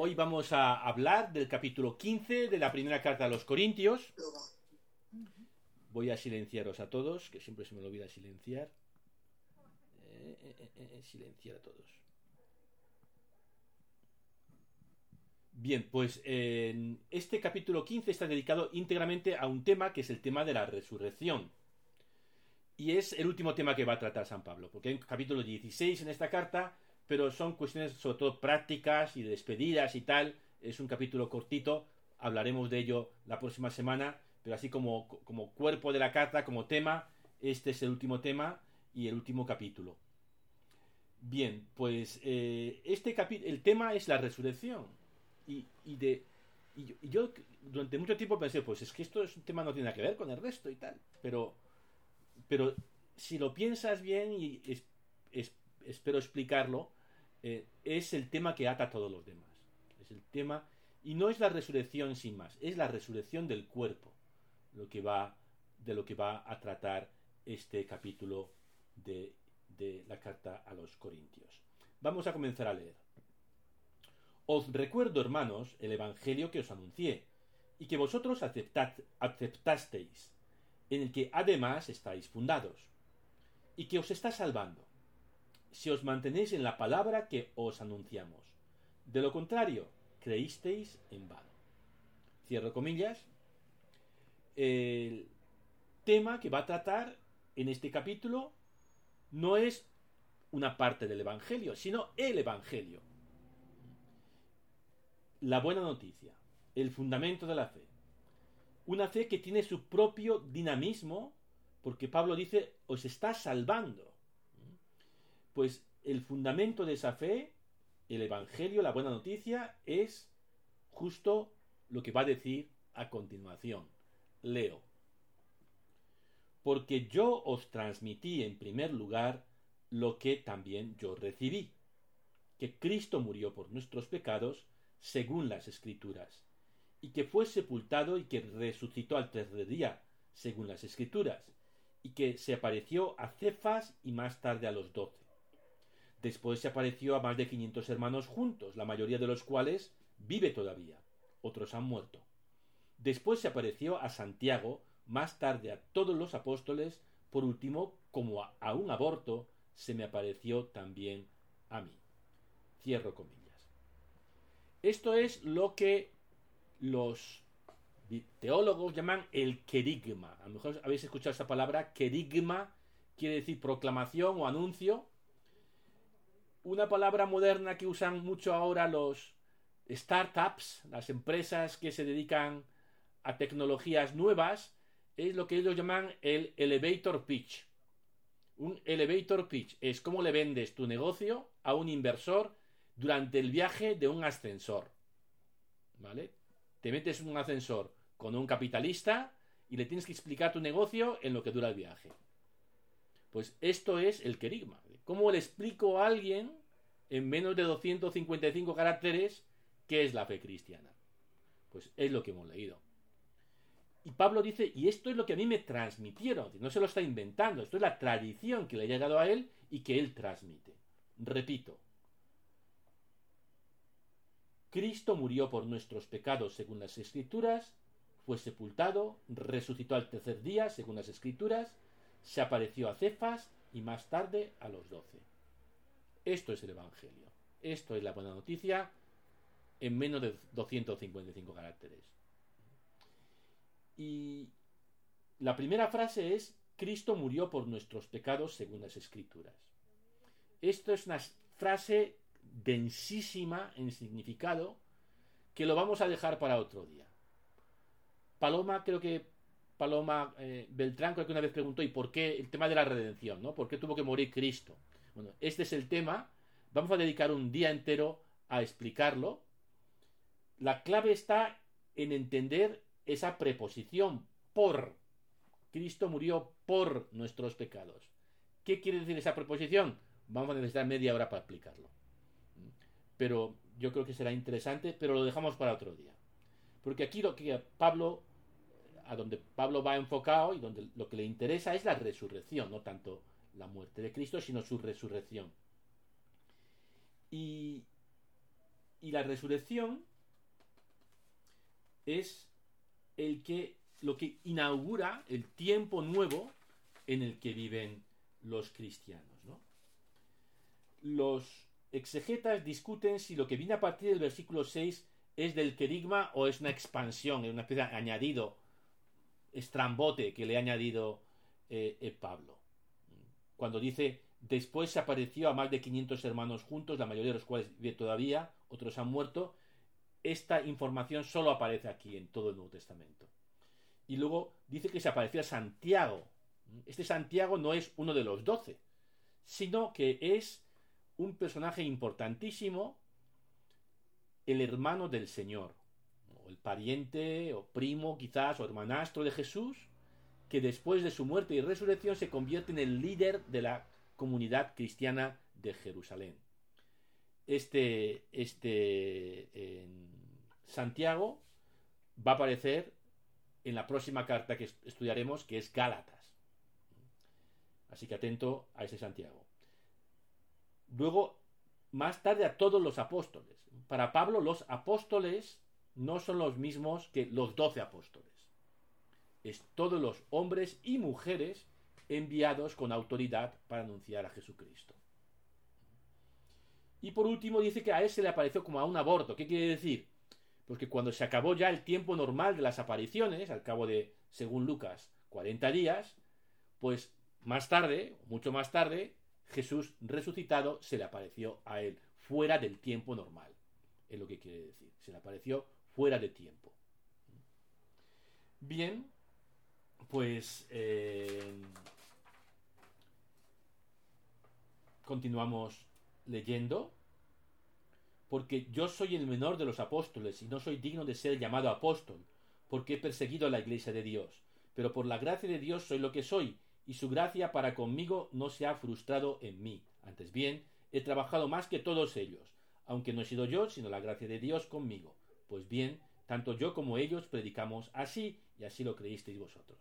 hoy vamos a hablar del capítulo 15 de la primera carta a los Corintios. Voy a silenciaros a todos, que siempre se me olvida silenciar. Eh, eh, eh, silenciar a todos. Bien, pues este capítulo 15 está dedicado íntegramente a un tema que es el tema de la resurrección. Y es el último tema que va a tratar San Pablo, porque hay un capítulo 16 en esta carta, pero son cuestiones sobre todo prácticas y de despedidas y tal. Es un capítulo cortito, hablaremos de ello la próxima semana, pero así como, como cuerpo de la carta, como tema, este es el último tema y el último capítulo. Bien, pues eh, este el tema es la resurrección. Y, de, y yo, durante mucho tiempo pensé, pues es que esto es un tema no tiene nada que ver con el resto y tal. Pero, pero si lo piensas bien y espero explicarlo, eh, es el tema que ata a todos los demás. Es el tema, y no es la resurrección sin más, es la resurrección del cuerpo, lo que va, de lo que va a tratar este capítulo de, de la carta a los Corintios. Vamos a comenzar a leer. Os recuerdo, hermanos, el Evangelio que os anuncié, y que vosotros aceptasteis, en el que además estáis fundados, y que os está salvando si os mantenéis en la palabra que os anunciamos. De lo contrario, creísteis en vano. Cierro comillas. El tema que va a tratar en este capítulo no es una parte del Evangelio, sino el Evangelio. La buena noticia, el fundamento de la fe. Una fe que tiene su propio dinamismo, porque Pablo dice, os está salvando. Pues el fundamento de esa fe, el Evangelio, la buena noticia, es justo lo que va a decir a continuación. Leo. Porque yo os transmití en primer lugar lo que también yo recibí, que Cristo murió por nuestros pecados según las Escrituras, y que fue sepultado y que resucitó al tercer día, según las Escrituras, y que se apareció a Cefas y más tarde a los doce. Después se apareció a más de 500 hermanos juntos, la mayoría de los cuales vive todavía. Otros han muerto. Después se apareció a Santiago, más tarde a todos los apóstoles, por último, como a, un aborto, se me apareció también a mí. Cierro comillas. Esto es lo que los teólogos llaman el querigma. A lo mejor habéis escuchado esa palabra, querigma quiere decir proclamación o anuncio una palabra moderna que usan mucho ahora los startups, las empresas que se dedican a tecnologías nuevas, es lo que ellos llaman el elevator pitch. Un elevator pitch es cómo le vendes tu negocio a un inversor durante el viaje de un ascensor. ¿Vale? Te metes en un ascensor con un capitalista y le tienes que explicar tu negocio en lo que dura el viaje. Pues esto es el querigma. ¿Cómo le explico a alguien en menos de 255 caracteres qué es la fe cristiana? Pues es lo que hemos leído. Y Pablo dice, y esto es lo que a mí me transmitieron, no se lo está inventando, esto es la tradición que le ha llegado a él y que él transmite. Repito, Cristo murió por nuestros pecados según las escrituras, fue sepultado, resucitó al tercer día según las escrituras, se apareció a Cefas y más tarde a los doce. Esto es el Evangelio. Esto es la buena noticia en menos de 255 caracteres. Y la primera frase es, Cristo murió por nuestros pecados según las escrituras. Esto es una frase densísima en significado que lo vamos a dejar para otro día. Paloma creo que Paloma eh, Beltrán creo que una vez preguntó, ¿y por qué el tema de la redención? ¿no? ¿Por qué tuvo que morir Cristo? Bueno, este es el tema. Vamos a dedicar un día entero a explicarlo. La clave está en entender esa preposición por. Cristo murió por nuestros pecados. ¿Qué quiere decir esa preposición? Vamos a necesitar media hora para explicarlo. Pero yo creo que será interesante, pero lo dejamos para otro día. Porque aquí lo que Pablo a donde Pablo va enfocado y donde lo que le interesa es la resurrección, no tanto la muerte de Cristo, sino su resurrección. Y, la resurrección es el que lo que inaugura el tiempo nuevo en el que viven los cristianos. Los exegetas discuten si lo que viene a partir del versículo 6 es del querigma o es una expansión, es una especie de añadido estrambote que le ha añadido eh, eh, Pablo. Cuando dice, después se apareció a más de 500 hermanos juntos, la mayoría de los cuales viven todavía, otros han muerto, esta información solo aparece aquí en todo el Nuevo Testamento. Y luego dice que se apareció a Santiago. Este Santiago no es uno de los doce, sino que es un personaje importantísimo, el hermano del Señor, o el pariente, o primo quizás, o hermanastro de Jesús, que después de su muerte y resurrección se convierte en el líder de la comunidad cristiana de Jerusalén. Este, este Santiago va a aparecer en la próxima carta que estudiaremos, que es Gálatas. Así que atento a ese Santiago. Luego, más tarde a todos los apóstoles. Para Pablo, los apóstoles no son los mismos que los doce apóstoles. Es todos los hombres y mujeres enviados con autoridad para anunciar a Jesucristo. Y por último dice que a él se le apareció como a un aborto. ¿Qué quiere decir? Porque cuando se acabó ya el tiempo normal de las apariciones, al cabo de, según Lucas, 40 días, pues más tarde, mucho más tarde, Jesús resucitado se le apareció a él, fuera del tiempo normal. Es lo que quiere decir. Se le apareció fuera de tiempo. Bien, pues eh, continuamos leyendo. Porque yo soy el menor de los apóstoles y no soy digno de ser llamado apóstol, porque he perseguido a la iglesia de Dios. Pero por la gracia de Dios soy lo que soy, y su gracia para conmigo no se ha frustrado en mí. Antes bien, he trabajado más que todos ellos, aunque no he sido yo, sino la gracia de Dios conmigo. Pues bien, tanto yo como ellos predicamos así, y así lo creísteis vosotros.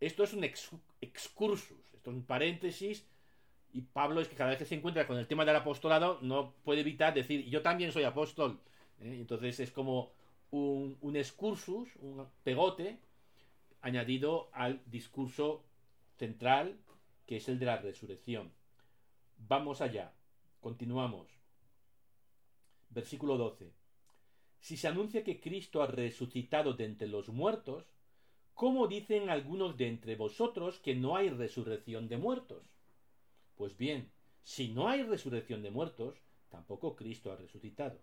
Esto es un excursus, esto es un paréntesis, y Pablo es que cada vez que se encuentra con el tema del apostolado no puede evitar decir, yo también soy apóstol. ¿eh? Entonces es como un, un excursus, un pegote, añadido al discurso central, que es el de la resurrección. Vamos allá. Continuamos. Versículo 12. Si se anuncia que Cristo ha resucitado de entre los muertos, ¿cómo dicen algunos de entre vosotros que no hay resurrección de muertos? Pues bien, si no hay resurrección de muertos, tampoco Cristo ha resucitado.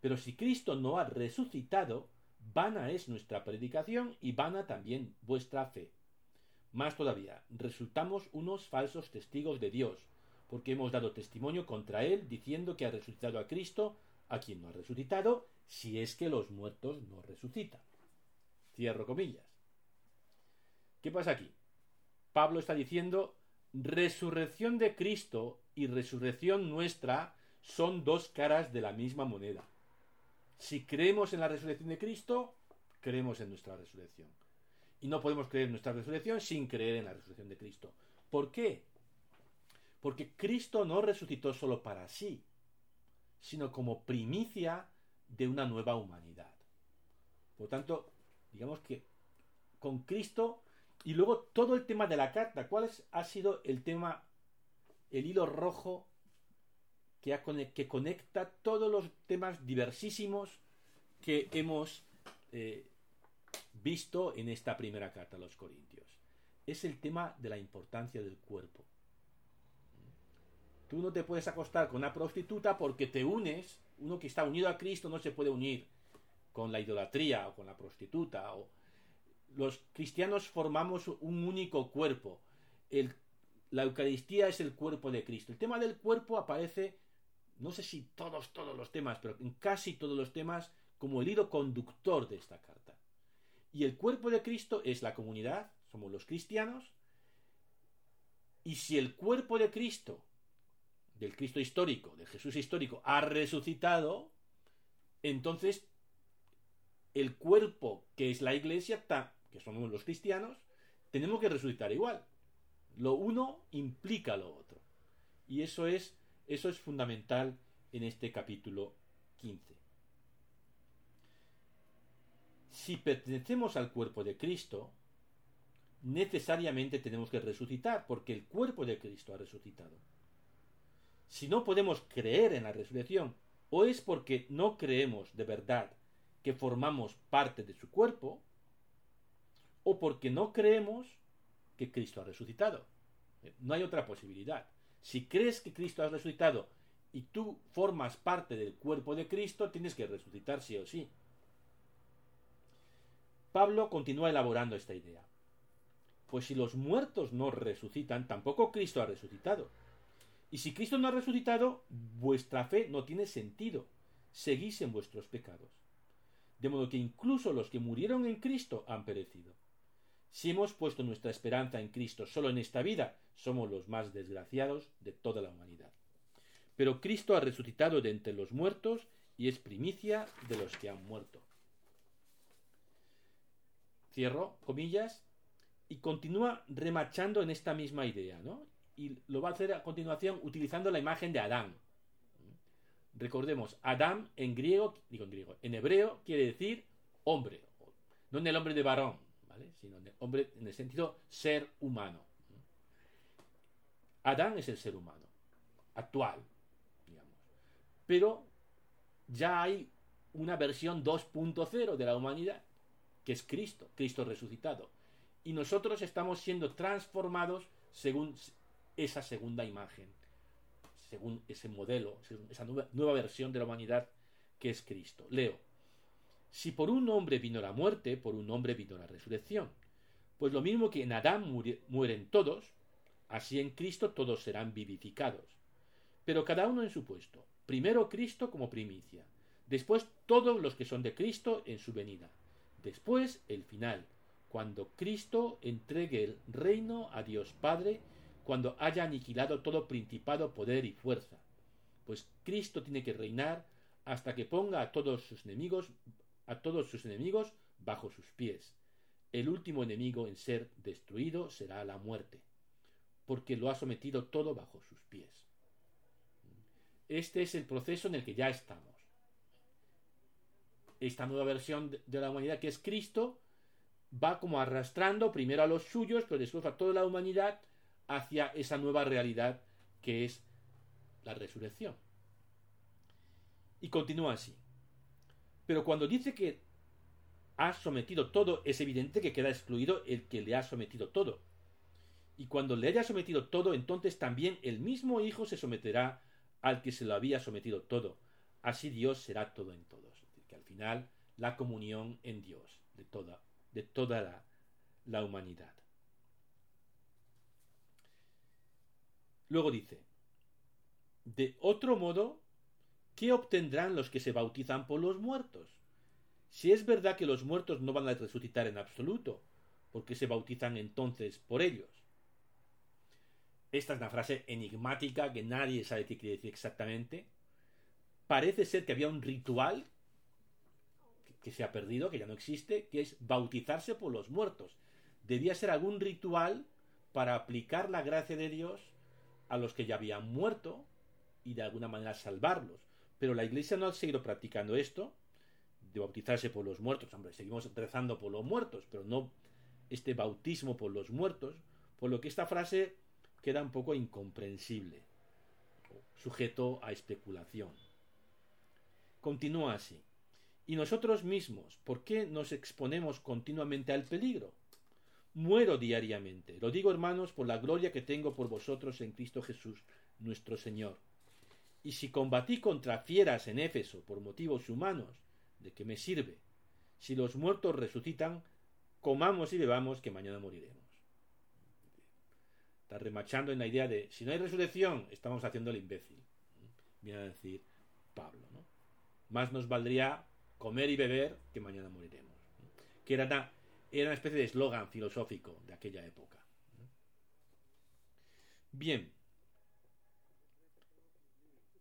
Pero si Cristo no ha resucitado, vana es nuestra predicación y vana también vuestra fe. Más todavía, resultamos unos falsos testigos de Dios, porque hemos dado testimonio contra Él diciendo que ha resucitado a Cristo, a quien no ha resucitado, si es que los muertos no resucitan. Cierro comillas. ¿Qué pasa aquí? Pablo está diciendo, resurrección de Cristo y resurrección nuestra son dos caras de la misma moneda. Si creemos en la resurrección de Cristo, creemos en nuestra resurrección. Y no podemos creer en nuestra resurrección sin creer en la resurrección de Cristo. ¿Por qué? Porque Cristo no resucitó solo para sí, sino como primicia de una nueva humanidad. Por tanto, digamos que con Cristo y luego todo el tema de la carta, ¿cuál ha sido el tema, el hilo rojo que, que conecta todos los temas diversísimos que hemos eh, visto en esta primera carta a los Corintios. Es el tema de la importancia del cuerpo. Tú no te puedes acostar con una prostituta porque te unes, uno que está unido a Cristo no se puede unir con la idolatría o con la prostituta. O... Los cristianos formamos un único cuerpo. la Eucaristía es el cuerpo de Cristo. El tema del cuerpo aparece, no sé si todos, todos los temas, pero en casi todos los temas, como el hilo conductor de esta carta. Y el cuerpo de Cristo es la comunidad, somos los cristianos. Y si el cuerpo de Cristo, del Cristo histórico, del Jesús histórico, ha resucitado, entonces el cuerpo que es la iglesia, que somos los cristianos, tenemos que resucitar igual. Lo uno implica lo otro. Y eso es, eso es fundamental en este capítulo 15. Si pertenecemos al cuerpo de Cristo, necesariamente tenemos que resucitar, porque el cuerpo de Cristo ha resucitado. Si no podemos creer en la resurrección, o es porque no creemos de verdad que formamos parte de su cuerpo, o porque no creemos que Cristo ha resucitado. No hay otra posibilidad. Si crees que Cristo ha resucitado y tú formas parte del cuerpo de Cristo, tienes que resucitar sí o sí. Pablo continúa elaborando esta idea. Pues si los muertos no resucitan, tampoco Cristo ha resucitado. Y si Cristo no ha resucitado, vuestra fe no tiene sentido. Seguís en vuestros pecados. De modo que incluso los que murieron en Cristo han perecido. Si hemos puesto nuestra esperanza en Cristo solo en esta vida, somos los más desgraciados de toda la humanidad. Pero Cristo ha resucitado de entre los muertos y es primicia de los que han muerto. Cierro comillas y continúa remachando en esta misma idea, ¿no? Y lo va a hacer a continuación utilizando la imagen de Adán. Recordemos, Adán en griego, digo en griego, en hebreo quiere decir hombre, no en el hombre de varón, Sino hombre en el sentido ser humano. Adán es el ser humano, actual, digamos. Pero ya hay una versión 2.0 de la humanidad, que es Cristo, Cristo resucitado y nosotros estamos siendo transformados según esa segunda imagen, según ese modelo, esa nueva, versión de la humanidad que es Cristo. Leo, si por un hombre vino la muerte, por un hombre vino la resurrección. Pues lo mismo que en Adán mueren todos, así en Cristo todos serán vivificados. Pero cada uno en su puesto. Primero Cristo como primicia, después todos los que son de Cristo en su venida, después el final, cuando Cristo entregue el reino a Dios Padre, cuando haya aniquilado todo principado, poder y fuerza. Pues Cristo tiene que reinar hasta que ponga a todos sus enemigos, a todos sus enemigos bajo sus pies. El último enemigo en ser destruido será la muerte, porque lo ha sometido todo bajo sus pies. Este es el proceso en el que ya estamos. Esta nueva versión de la humanidad que es Cristo va como arrastrando primero a los suyos, pero después a toda la humanidad hacia esa nueva realidad que es la resurrección. Y continúa así. Pero cuando dice que ha sometido todo, es evidente que queda excluido el que le ha sometido todo. Y cuando le haya sometido todo, entonces también el mismo Hijo se someterá al que se lo había sometido todo. Así Dios será todo en todos. Que al final la comunión en Dios de toda de toda la, humanidad. Luego dice, de otro modo, ¿qué obtendrán los que se bautizan por los muertos? Si es verdad que los muertos no van a resucitar en absoluto, ¿por qué se bautizan entonces por ellos? Esta es una frase enigmática que nadie sabe qué quiere decir exactamente. Parece ser que había un ritual que se ha perdido, que ya no existe, que es bautizarse por los muertos. Debía ser algún ritual para aplicar la gracia de Dios a los que ya habían muerto y de alguna manera salvarlos. Pero la Iglesia no ha seguido practicando esto, de bautizarse por los muertos. Hombre, seguimos rezando por los muertos, pero no este bautismo por los muertos, por lo que esta frase queda un poco incomprensible, sujeto a especulación. Continúa así. ¿Y nosotros mismos? ¿Por qué nos exponemos continuamente al peligro? Muero diariamente. Lo digo, hermanos, por la gloria que tengo por vosotros en Cristo Jesús, nuestro Señor. Y si combatí contra fieras en Éfeso por motivos humanos, ¿de qué me sirve? Si los muertos resucitan, comamos y bebamos, que mañana moriremos. Está remachando en la idea de si no hay resurrección, estamos haciendo el imbécil. Viene a decir Pablo, ¿no? Más nos valdría comer y beber, que mañana moriremos. Que era una, era una especie de eslogan filosófico de aquella época. Bien,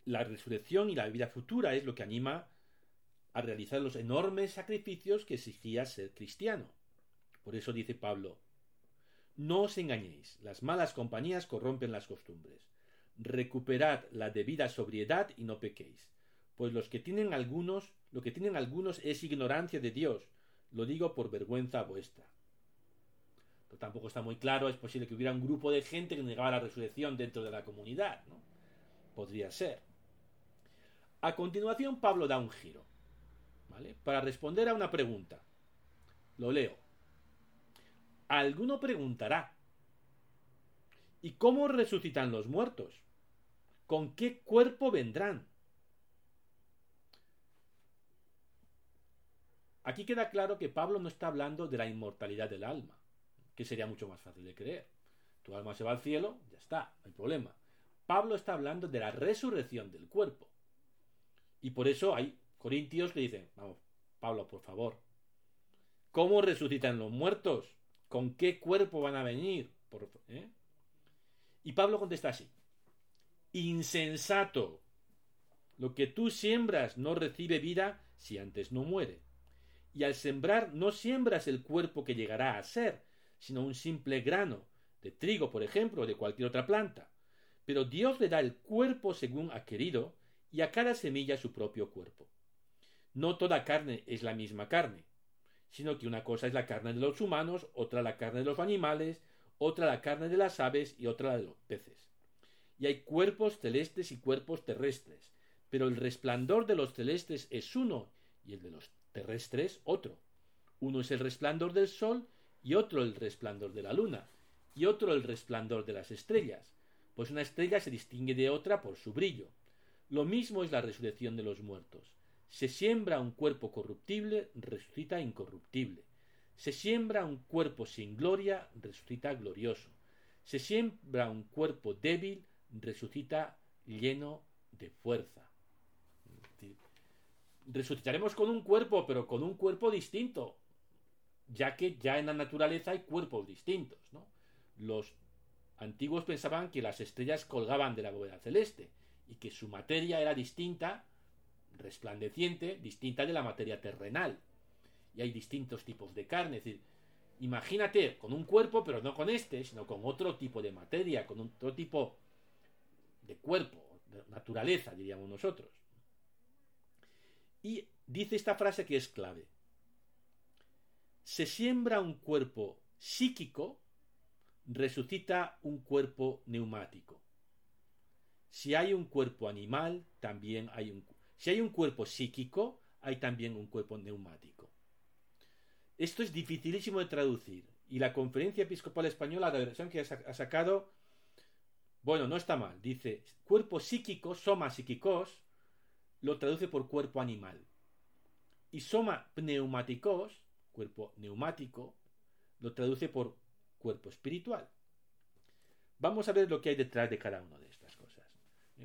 la resurrección y la vida futura es lo que anima a realizar los enormes sacrificios que exigía ser cristiano. Por eso dice Pablo, no os engañéis, las malas compañías corrompen las costumbres. Recuperad la debida sobriedad y no pequéis pues los que tienen algunos, lo que tienen algunos es ignorancia de Dios, lo digo por vergüenza vuestra. Pero tampoco está muy claro, es posible que hubiera un grupo de gente que negaba la resurrección dentro de la comunidad, ¿no? Podría ser. A continuación, Pablo da un giro, ¿vale? Para responder a una pregunta. Lo leo. Alguno preguntará, ¿y cómo resucitan los muertos? ¿Con qué cuerpo vendrán? Aquí queda claro que Pablo no está hablando de la inmortalidad del alma, que sería mucho más fácil de creer. Tu alma se va al cielo, ya está, no hay problema. Pablo está hablando de la resurrección del cuerpo. Y por eso hay corintios que dicen, vamos, Pablo, por favor, ¿cómo resucitan los muertos? ¿Con qué cuerpo van a venir? ¿eh? Y Pablo contesta así, insensato, lo que tú siembras no recibe vida si antes no muere. Y al sembrar no siembras el cuerpo que llegará a ser, sino un simple grano, de trigo, por ejemplo, o de cualquier otra planta. Pero Dios le da el cuerpo según ha querido, y a cada semilla su propio cuerpo. No toda carne es la misma carne, sino que una cosa es la carne de los humanos, otra la carne de los animales, otra la carne de las aves y otra la de los peces. Y hay cuerpos celestes y cuerpos terrestres, pero el resplandor de los celestes es uno y el de los terrestres otro. Uno es el resplandor del sol y otro el resplandor de la luna y otro el resplandor de las estrellas, pues una estrella se distingue de otra por su brillo. Lo mismo es la resurrección de los muertos. Se siembra un cuerpo corruptible, resucita incorruptible. Se siembra un cuerpo sin gloria, resucita glorioso. Se siembra un cuerpo débil, resucita lleno de fuerza. Resucitaremos con un cuerpo, pero con un cuerpo distinto, ya que ya en la naturaleza hay cuerpos distintos. ¿no? Los antiguos pensaban que las estrellas colgaban de la bóveda celeste y que su materia era distinta, resplandeciente, distinta de la materia terrenal. Y hay distintos tipos de carne, es decir, imagínate con un cuerpo, pero no con este, sino con otro tipo de materia, con otro tipo de cuerpo, de naturaleza, diríamos nosotros. Y dice esta frase que es clave. Se siembra un cuerpo psíquico, resucita un cuerpo neumático. Si hay un cuerpo animal, también hay un... Si hay un cuerpo psíquico, hay también un cuerpo neumático. Esto es dificilísimo de traducir. Y la Conferencia Episcopal Española, la versión que ha sacado, bueno, no está mal. Dice, cuerpo psíquico, soma psíquicos, lo traduce por cuerpo animal. Y soma pneumáticos, cuerpo neumático, lo traduce por cuerpo espiritual. Vamos a ver lo que hay detrás de cada una de.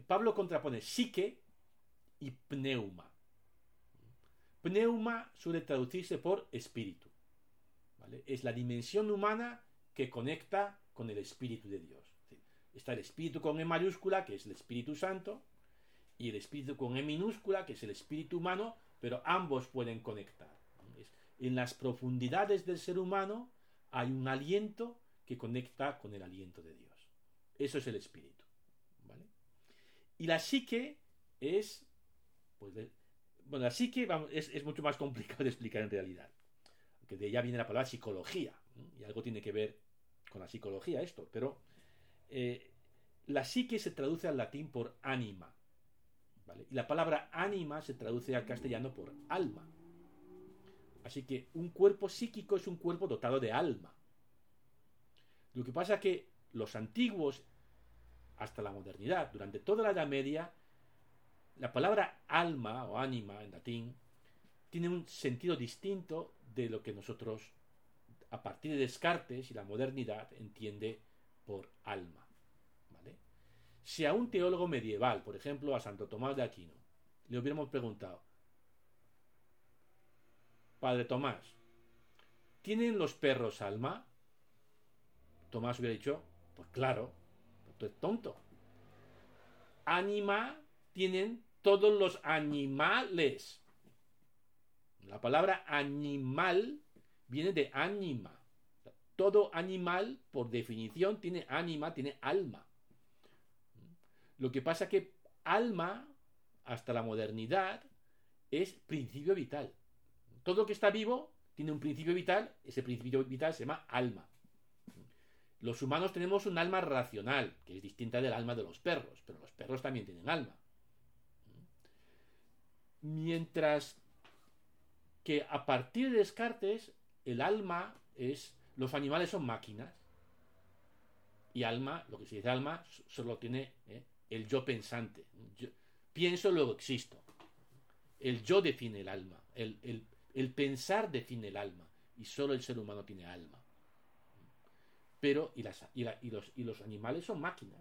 Pablo contrapone psique y pneuma. Pneuma suele traducirse por espíritu. Es la dimensión humana que conecta con el espíritu de Dios. Está el espíritu con E mayúscula, que es el Espíritu Santo, y el espíritu con E minúscula, que es el espíritu humano, pero ambos pueden conectar. En las profundidades del ser humano hay un aliento que conecta con el aliento de Dios. Eso es el espíritu. Y la psique es, pues, bueno, la psique es, mucho más complicado de explicar en realidad. Porque de ella viene la palabra psicología. Y algo tiene que ver con la psicología esto. Pero eh, la psique se traduce al latín por ánima. Y la palabra ánima se traduce al castellano por alma. Así que un cuerpo psíquico es un cuerpo dotado de alma. Lo que pasa es que los antiguos, hasta la modernidad, durante toda la Edad Media, la palabra alma o ánima en latín tiene un sentido distinto de lo que nosotros, a partir de Descartes y la modernidad, entiende por alma. Si a un teólogo medieval, por ejemplo a Santo Tomás de Aquino, le hubiéramos preguntado, Padre Tomás, ¿tienen los perros alma? Tomás hubiera dicho, pues claro, tú eres tonto. Anima tienen todos los animales. La palabra animal viene de anima. Todo animal, por definición, tiene ánima, tiene alma. Lo que pasa que alma hasta la modernidad es principio vital. Todo lo que está vivo tiene un principio vital, ese principio vital se llama alma. Los humanos tenemos un alma racional, que es distinta del alma de los perros, pero los perros también tienen alma. Mientras que a partir de Descartes, el alma es. Los animales son máquinas. Y alma, lo que se dice alma, solo tiene ¿eh? el yo pensante. pienso, luego existo. El yo define el alma. El, pensar define el alma. Y solo el ser humano tiene alma. Pero, y, los, animales son máquinas.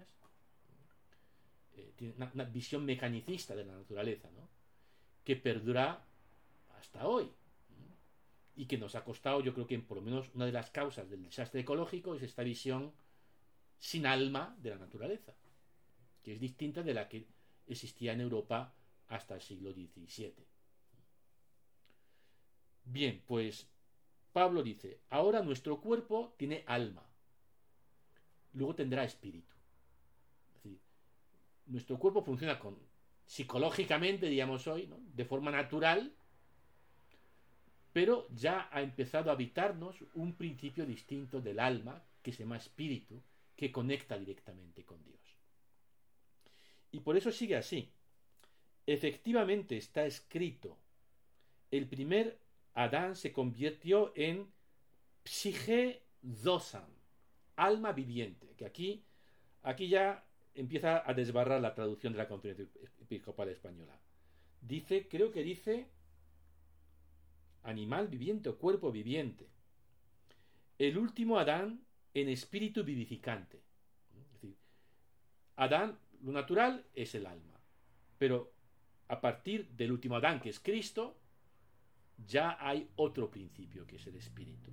Eh, tienen una, visión mecanicista de la naturaleza, ¿no? Que perdura hasta hoy. Y que nos ha costado, yo creo que por lo menos una de las causas del desastre ecológico es esta visión sin alma de la naturaleza, que es distinta de la que existía en Europa hasta el siglo XVII. Bien, pues Pablo dice, ahora nuestro cuerpo tiene alma, luego tendrá espíritu. Es decir, nuestro cuerpo funciona con psicológicamente, digamos hoy, de forma natural, pero ya ha empezado a habitarnos un principio distinto del alma, que se llama espíritu, que conecta directamente con Dios. Y por eso sigue así. Efectivamente está escrito, el primer Adán se convirtió en psige dosan, alma viviente, que aquí, aquí ya empieza a desbarrar la traducción de la conferencia episcopal española. Dice, creo que dice animal viviente o cuerpo viviente. El último Adán en espíritu vivificante. Adán, lo natural es el alma, pero a partir del último Adán, que es Cristo, ya hay otro principio, que es el espíritu.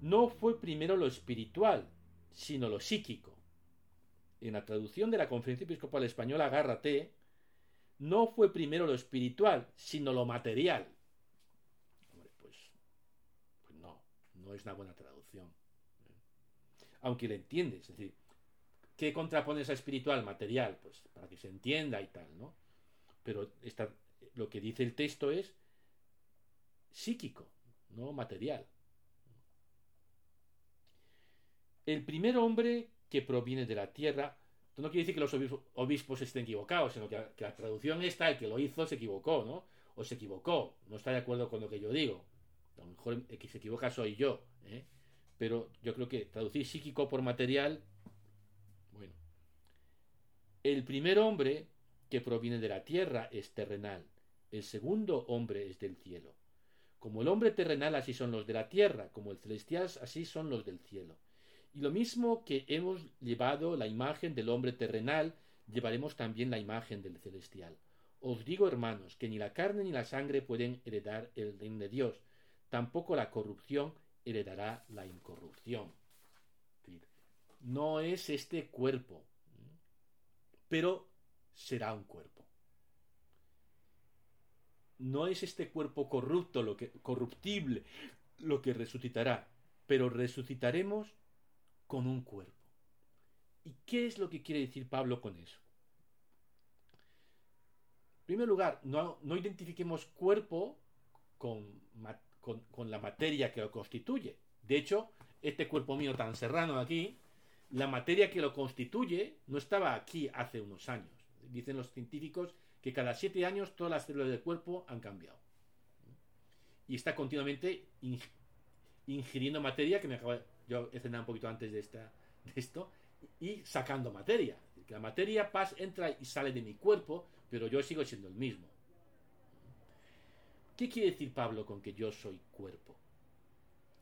No fue primero lo espiritual, sino lo psíquico. En la traducción de la Conferencia Episcopal Española, agárrate, no fue primero lo espiritual, sino lo material. no es una buena traducción. Aunque le entiendes, es decir, ¿qué contrapones a espiritual, material? Pues para que se entienda y tal, ¿no? Pero lo que dice el texto es psíquico, no material. El primer hombre que proviene de la tierra, esto no quiere decir que los obispos estén equivocados, sino que, la traducción esta, el que lo hizo, se equivocó, ¿no? O se equivocó, no está de acuerdo con lo que yo digo. A lo mejor el que se equivoca soy yo, ¿eh? pero yo creo que traducir psíquico por material, bueno. El primer hombre que proviene de la tierra es terrenal, el segundo hombre es del cielo. Como el hombre terrenal así son los de la tierra, como el celestial así son los del cielo. Y lo mismo que hemos llevado la imagen del hombre terrenal, llevaremos también la imagen del celestial. Os digo, hermanos, que ni la carne ni la sangre pueden heredar el reino de Dios, tampoco la corrupción heredará la incorrupción. No es este cuerpo, pero será un cuerpo. No es este cuerpo corrupto, lo que corruptible, lo que resucitará, pero resucitaremos con un cuerpo. ¿Y qué es lo que quiere decir Pablo con eso? En primer lugar, no, identifiquemos cuerpo con, con, la materia que lo constituye. De hecho, este cuerpo mío tan serrano aquí, la materia que lo constituye no estaba aquí hace unos años. Dicen los científicos que cada siete años todas las células del cuerpo han cambiado. Y está continuamente ingiriendo materia, que me acabo yo he cenado un poquito antes de, esta, de esto, y sacando materia. La materia pasa, entra y sale de mi cuerpo, pero yo sigo siendo el mismo. ¿Qué quiere decir Pablo con que yo soy cuerpo?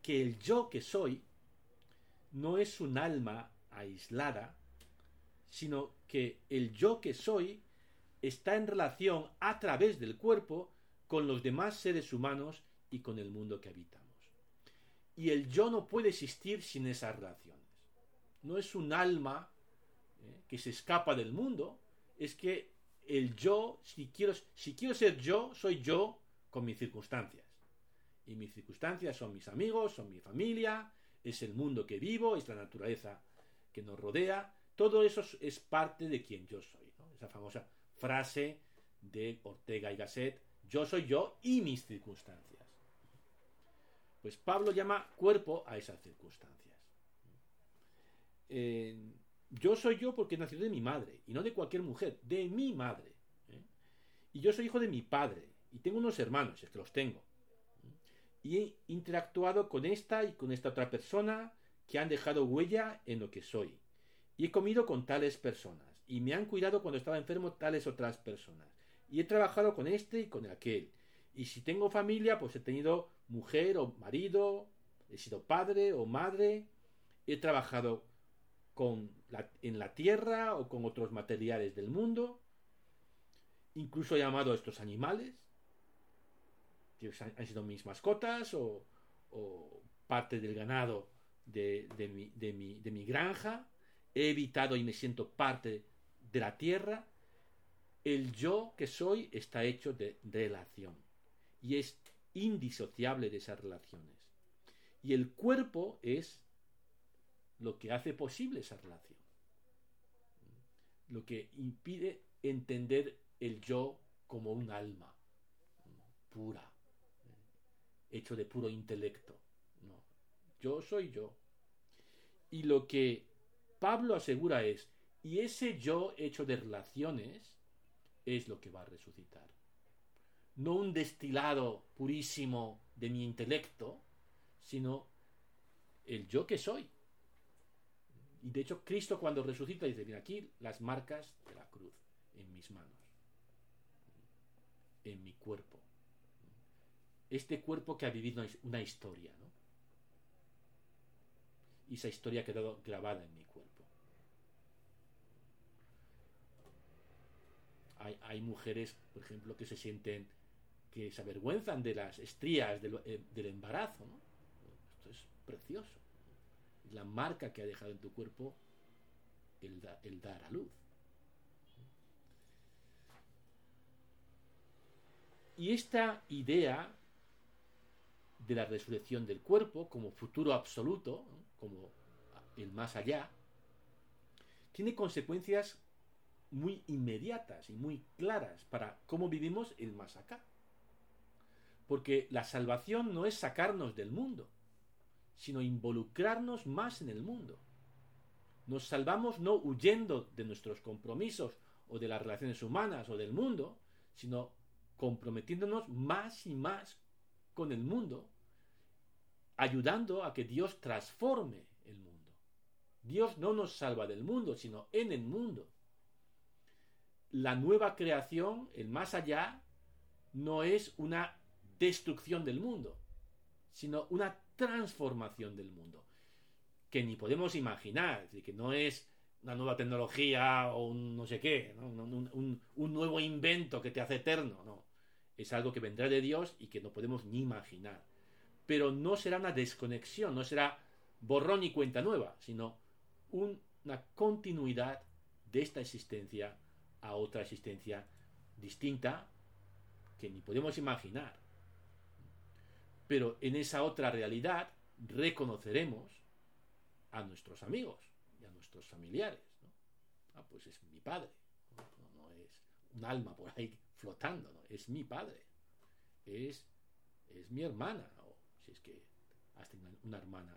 Que el yo que soy no es un alma aislada, sino que el yo que soy está en relación a través del cuerpo con los demás seres humanos y con el mundo que habitamos. Y el yo no puede existir sin esas relaciones. No es un alma ¿eh? que se escapa del mundo, es que el yo, si quiero, si quiero ser yo, soy yo con mis circunstancias. Y mis circunstancias son mis amigos, son mi familia, es el mundo que vivo, es la naturaleza que nos rodea. Todo eso es parte de quien yo soy. Esa famosa frase de Ortega y Gasset, yo soy yo y mis circunstancias. Pues Pablo llama cuerpo a esas circunstancias. Eh, yo soy yo porque nací de mi madre, y no de cualquier mujer, de mi madre. ¿eh? Y yo soy hijo de mi padre, y tengo unos hermanos, es que los tengo. Y he interactuado con esta y con esta otra persona que han dejado huella en lo que soy. Y he comido con tales personas, y me han cuidado cuando estaba enfermo tales otras personas. Y he trabajado con este y con aquel. Y si tengo familia, pues he tenido mujer o marido, he sido padre o madre, he trabajado con en la tierra o con otros materiales del mundo, incluso he llamado a estos animales, que han sido mis mascotas o, parte del ganado de, mi, de, mi, de mi granja, he evitado y me siento parte de la tierra, el yo que soy está hecho de relación y es indisociable de esas relaciones. Y el cuerpo es lo que hace posible esa relación. Lo que impide entender el yo como un alma pura, hecho de puro intelecto. No. Yo soy yo. Y lo que Pablo asegura es, y ese yo hecho de relaciones es lo que va a resucitar. No un destilado purísimo de mi intelecto, sino el yo que soy. Y de hecho, Cristo cuando resucita dice, mira aquí las marcas de la cruz en mis manos, en mi cuerpo. Este cuerpo que ha vivido una historia, ¿no? Y esa historia ha quedado grabada en mi cuerpo. Hay, mujeres, por ejemplo, que se sienten, que se avergüenzan de las estrías del, eh, del embarazo, ¿no? Esto es precioso la marca que ha dejado en tu cuerpo el, dar a luz. Y esta idea de la resurrección del cuerpo como futuro absoluto, como el más allá, tiene consecuencias muy inmediatas y muy claras para cómo vivimos el más acá. Porque la salvación no es sacarnos del mundo, sino involucrarnos más en el mundo. Nos salvamos no huyendo de nuestros compromisos o de las relaciones humanas o del mundo, sino comprometiéndonos más y más con el mundo, ayudando a que Dios transforme el mundo. Dios no nos salva del mundo, sino en el mundo. La nueva creación, el más allá, no es una destrucción del mundo, sino una transformación del mundo, que ni podemos imaginar, que no es una nueva tecnología o un no sé qué, un, nuevo invento que te hace eterno, no. Es algo que vendrá de Dios y que no podemos ni imaginar. Pero no será una desconexión, no será borrón y cuenta nueva, sino una continuidad de esta existencia a otra existencia distinta que ni podemos imaginar. Pero en esa otra realidad reconoceremos a nuestros amigos y a nuestros familiares. Ah, pues es mi padre. No, es un alma por ahí flotando, ¿no? es mi padre. Es, es mi hermana, o si es que has tenido una hermana.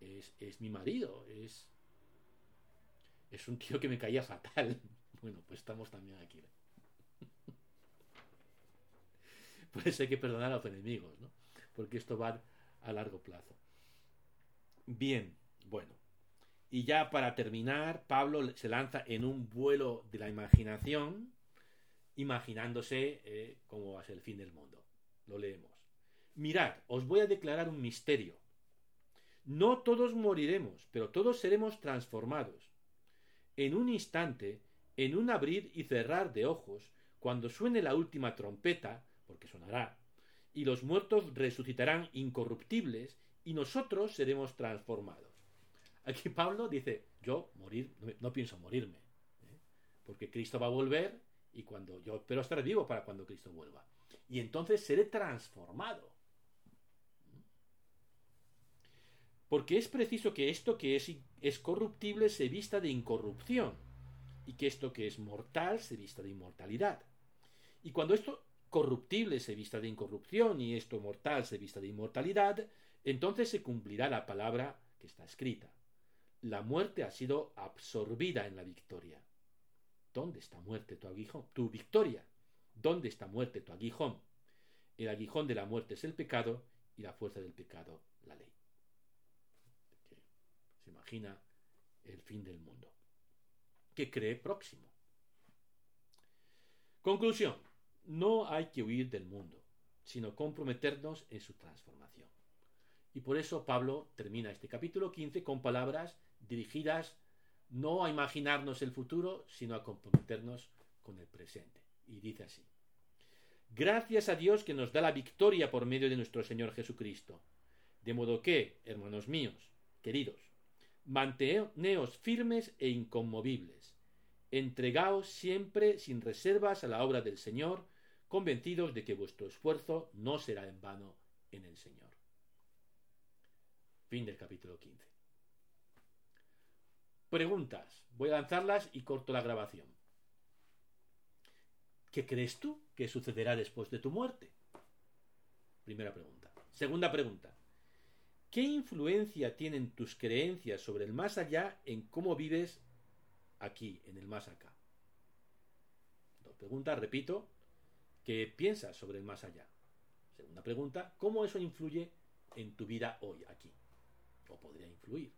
Es, es mi marido, es, es un tío que me caía fatal. Bueno, pues estamos también aquí. Por eso hay que perdonar a los enemigos, ¿no? Porque esto va a largo plazo. Bien, bueno. Y ya para terminar, Pablo se lanza en un vuelo de la imaginación, imaginándose eh, cómo va a ser el fin del mundo. Lo leemos. Mirad, os voy a declarar un misterio. No todos moriremos, pero todos seremos transformados. En un instante, en un abrir y cerrar de ojos, cuando suene la última trompeta, porque sonará, y los muertos resucitarán incorruptibles, y nosotros seremos transformados. Aquí Pablo dice, yo morir, no, pienso morirme, ¿eh? porque Cristo va a volver y cuando yo espero estar vivo para cuando Cristo vuelva. Y entonces seré transformado. Porque es preciso que esto que es, es corruptible se vista de incorrupción, y que esto que es mortal se vista de inmortalidad. Y cuando esto corruptible se vista de incorrupción y esto mortal se vista de inmortalidad, entonces se cumplirá la palabra que está escrita. La muerte ha sido absorbida en la victoria. ¿Dónde está muerte tu aguijón? Tu victoria. ¿Dónde está muerte tu aguijón? El aguijón de la muerte es el pecado y la fuerza del pecado la ley. Se imagina el fin del mundo. ¿Qué cree próximo? Conclusión. No hay que huir del mundo, sino comprometernos en su transformación. Y por eso Pablo termina este capítulo 15 con palabras dirigidas no a imaginarnos el futuro, sino a comprometernos con el presente. Y dice así. Gracias a Dios que nos da la victoria por medio de nuestro Señor Jesucristo. De modo que, hermanos míos, queridos, manteneos firmes e inconmovibles. Entregaos siempre sin reservas a la obra del Señor, convencidos de que vuestro esfuerzo no será en vano en el Señor. Fin del capítulo 15. Preguntas. Voy a lanzarlas y corto la grabación. ¿Qué crees tú que sucederá después de tu muerte? Primera pregunta. Segunda pregunta. ¿Qué influencia tienen tus creencias sobre el más allá en cómo vives aquí, en el más acá? Dos preguntas, repito. ¿Qué piensas sobre el más allá? Segunda pregunta, ¿cómo eso influye en tu vida hoy, aquí? ¿O podría influir?